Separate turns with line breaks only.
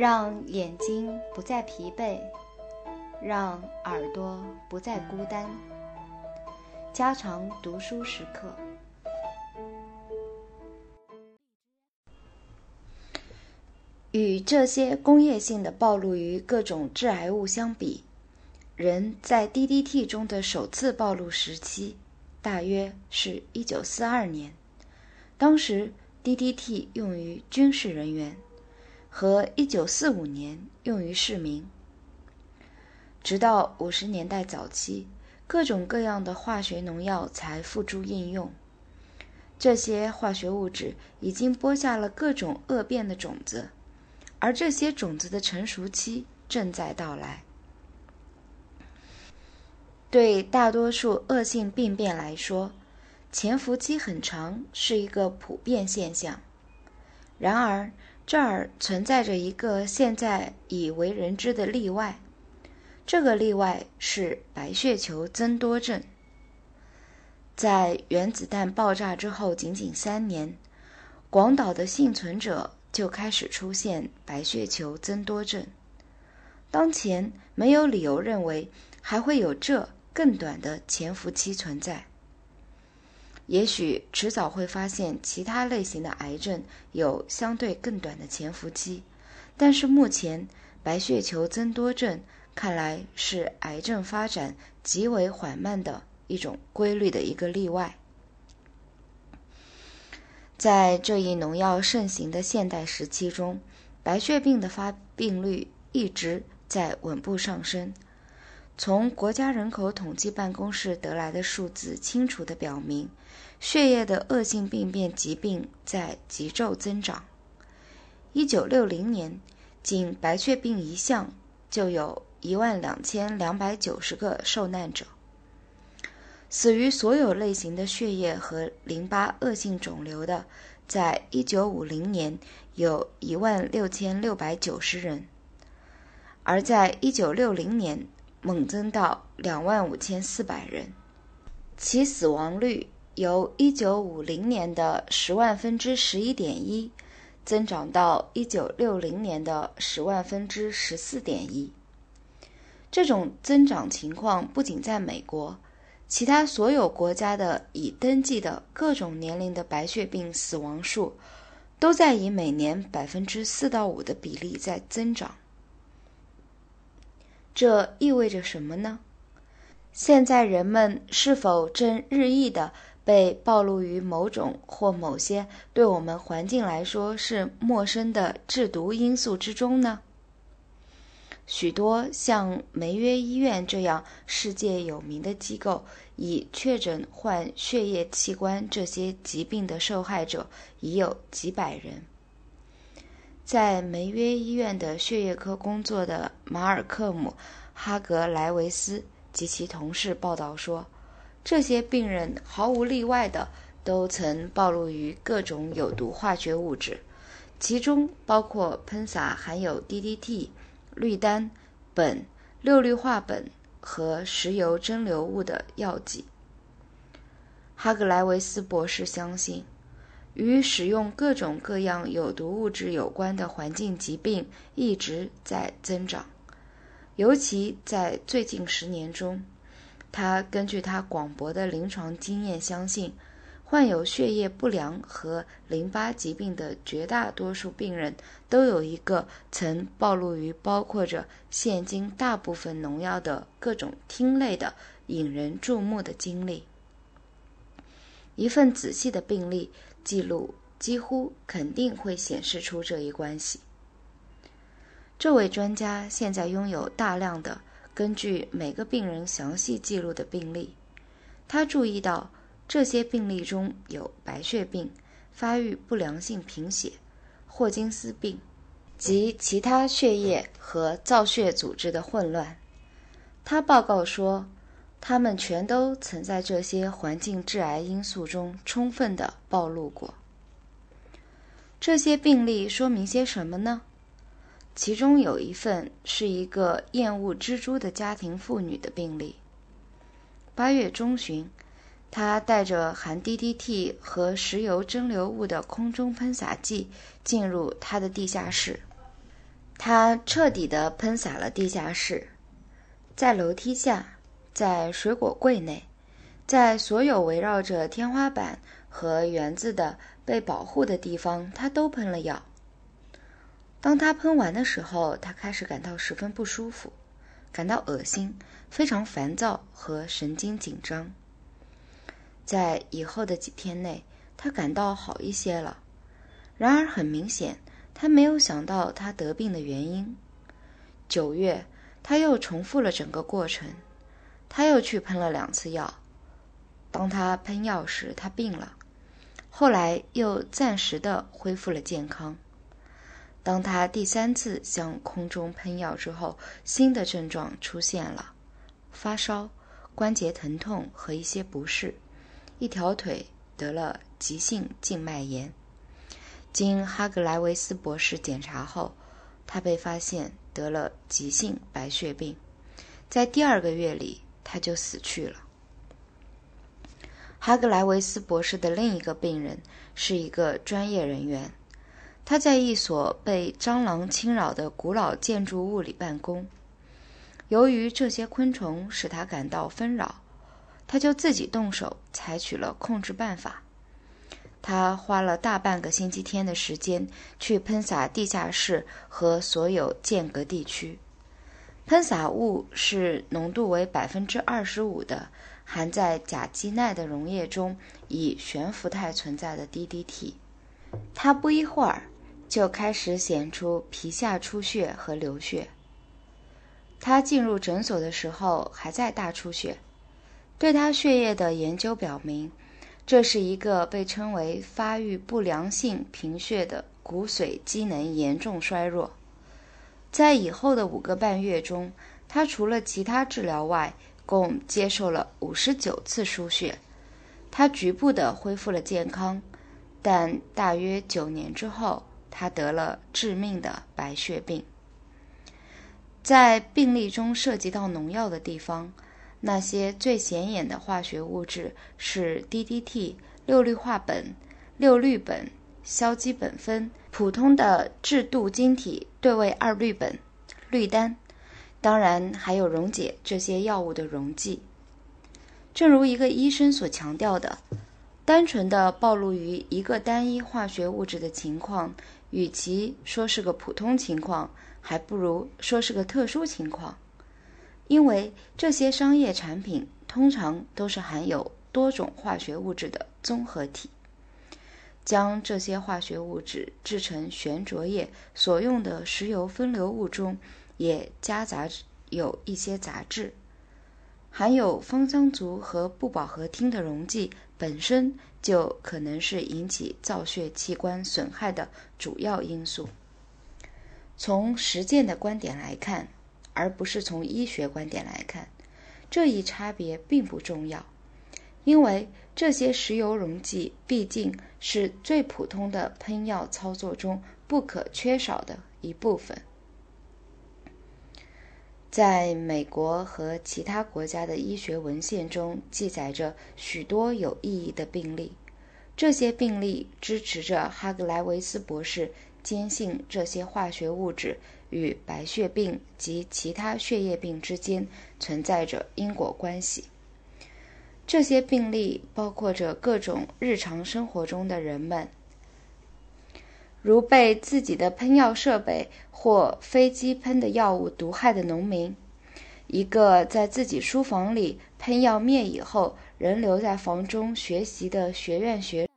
让眼睛不再疲惫，让耳朵不再孤单。加长读书时刻。与这些工业性的暴露于各种致癌物相比，人在 DDT 中的首次暴露时期，大约是一九四二年。当时 DDT 用于军事人员，和一九四五年用于市民。直到五十年代早期，各种各样的化学农药才付诸应用。这些化学物质已经播下了各种恶变的种子。而这些种子的成熟期正在到来。对大多数恶性病变来说，潜伏期很长是一个普遍现象。然而，这儿存在着一个现在已为人知的例外。这个例外是白血球增多症。在原子弹爆炸之后仅仅三年，广岛的幸存者。就开始出现白血球增多症。当前没有理由认为还会有这更短的潜伏期存在。也许迟早会发现其他类型的癌症有相对更短的潜伏期，但是目前白血球增多症看来是癌症发展极为缓慢的一种规律的一个例外。在这一农药盛行的现代时期中，白血病的发病率一直在稳步上升。从国家人口统计办公室得来的数字清楚地表明，血液的恶性病变疾病在急骤增长。一九六零年，仅白血病一项就有一万两千两百九十个受难者。死于所有类型的血液和淋巴恶性肿瘤的，在一九五零年有一万六千六百九十人，而在一九六零年猛增到两万五千四百人，其死亡率由一九五零年的十万分之十一点一，增长到一九六零年的十万分之十四点一。这种增长情况不仅在美国。其他所有国家的已登记的各种年龄的白血病死亡数，都在以每年百分之四到五的比例在增长。这意味着什么呢？现在人们是否正日益的被暴露于某种或某些对我们环境来说是陌生的制毒因素之中呢？许多像梅约医院这样世界有名的机构，已确诊患血液器官这些疾病的受害者已有几百人。在梅约医院的血液科工作的马尔克姆·哈格莱维斯及其同事报道说，这些病人毫无例外的都曾暴露于各种有毒化学物质，其中包括喷洒含有 DDT。氯丹、苯、六氯化苯和石油蒸馏物的药剂。哈格莱维斯博士相信，与使用各种各样有毒物质有关的环境疾病一直在增长，尤其在最近十年中。他根据他广博的临床经验相信。患有血液不良和淋巴疾病的绝大多数病人都有一个曾暴露于包括着现今大部分农药的各种烃类的引人注目的经历。一份仔细的病例记录几乎肯定会显示出这一关系。这位专家现在拥有大量的根据每个病人详细记录的病例，他注意到。这些病例中有白血病、发育不良性贫血、霍金斯病及其他血液和造血组织的混乱。他报告说，他们全都曾在这些环境致癌因素中充分的暴露过。这些病例说明些什么呢？其中有一份是一个厌恶蜘蛛的家庭妇女的病例。八月中旬。他带着含 DDT 和石油蒸馏物的空中喷洒剂进入他的地下室。他彻底地喷洒了地下室，在楼梯下，在水果柜内，在所有围绕着天花板和园子的被保护的地方，他都喷了药。当他喷完的时候，他开始感到十分不舒服，感到恶心，非常烦躁和神经紧张。在以后的几天内，他感到好一些了。然而，很明显。他没有想到他得病的原因。九月，他又重复了整个过程，他又去喷了两次药。当他喷药时，他病了，后来又暂时的恢复了健康。当他第三次向空中喷药之后，新的症状出现了：发烧、关节疼痛和一些不适，一条腿得了急性静脉炎。经哈格莱维斯博士检查后，他被发现得了急性白血病，在第二个月里他就死去了。哈格莱维斯博士的另一个病人是一个专业人员，他在一所被蟑螂侵扰的古老建筑物里办公。由于这些昆虫使他感到纷扰，他就自己动手采取了控制办法。他花了大半个星期天的时间去喷洒地下室和所有间隔地区。喷洒物是浓度为百分之二十五的含在甲基萘的溶液中以悬浮态存在的 DDT。他不一会儿就开始显出皮下出血和流血。他进入诊所的时候还在大出血。对他血液的研究表明。这是一个被称为发育不良性贫血的骨髓机能严重衰弱。在以后的五个半月中，他除了其他治疗外，共接受了五十九次输血。他局部的恢复了健康，但大约九年之后，他得了致命的白血病。在病例中涉及到农药的地方。那些最显眼的化学物质是 DDT、六氯化苯、六氯苯、硝基苯酚、普通的制镀晶体对位二氯苯、氯丹，当然还有溶解这些药物的溶剂。正如一个医生所强调的，单纯的暴露于一个单一化学物质的情况，与其说是个普通情况，还不如说是个特殊情况。因为这些商业产品通常都是含有多种化学物质的综合体，将这些化学物质制成悬浊液所用的石油分流物中也夹杂有一些杂质，含有芳香族和不饱和烃的溶剂本身就可能是引起造血器官损害的主要因素。从实践的观点来看。而不是从医学观点来看，这一差别并不重要，因为这些石油溶剂毕竟是最普通的喷药操作中不可缺少的一部分。在美国和其他国家的医学文献中记载着许多有意义的病例，这些病例支持着哈格莱维斯博士坚信这些化学物质。与白血病及其他血液病之间存在着因果关系。这些病例包括着各种日常生活中的人们，如被自己的喷药设备或飞机喷的药物毒害的农民，一个在自己书房里喷药灭蚁后仍留在房中学习的学院学。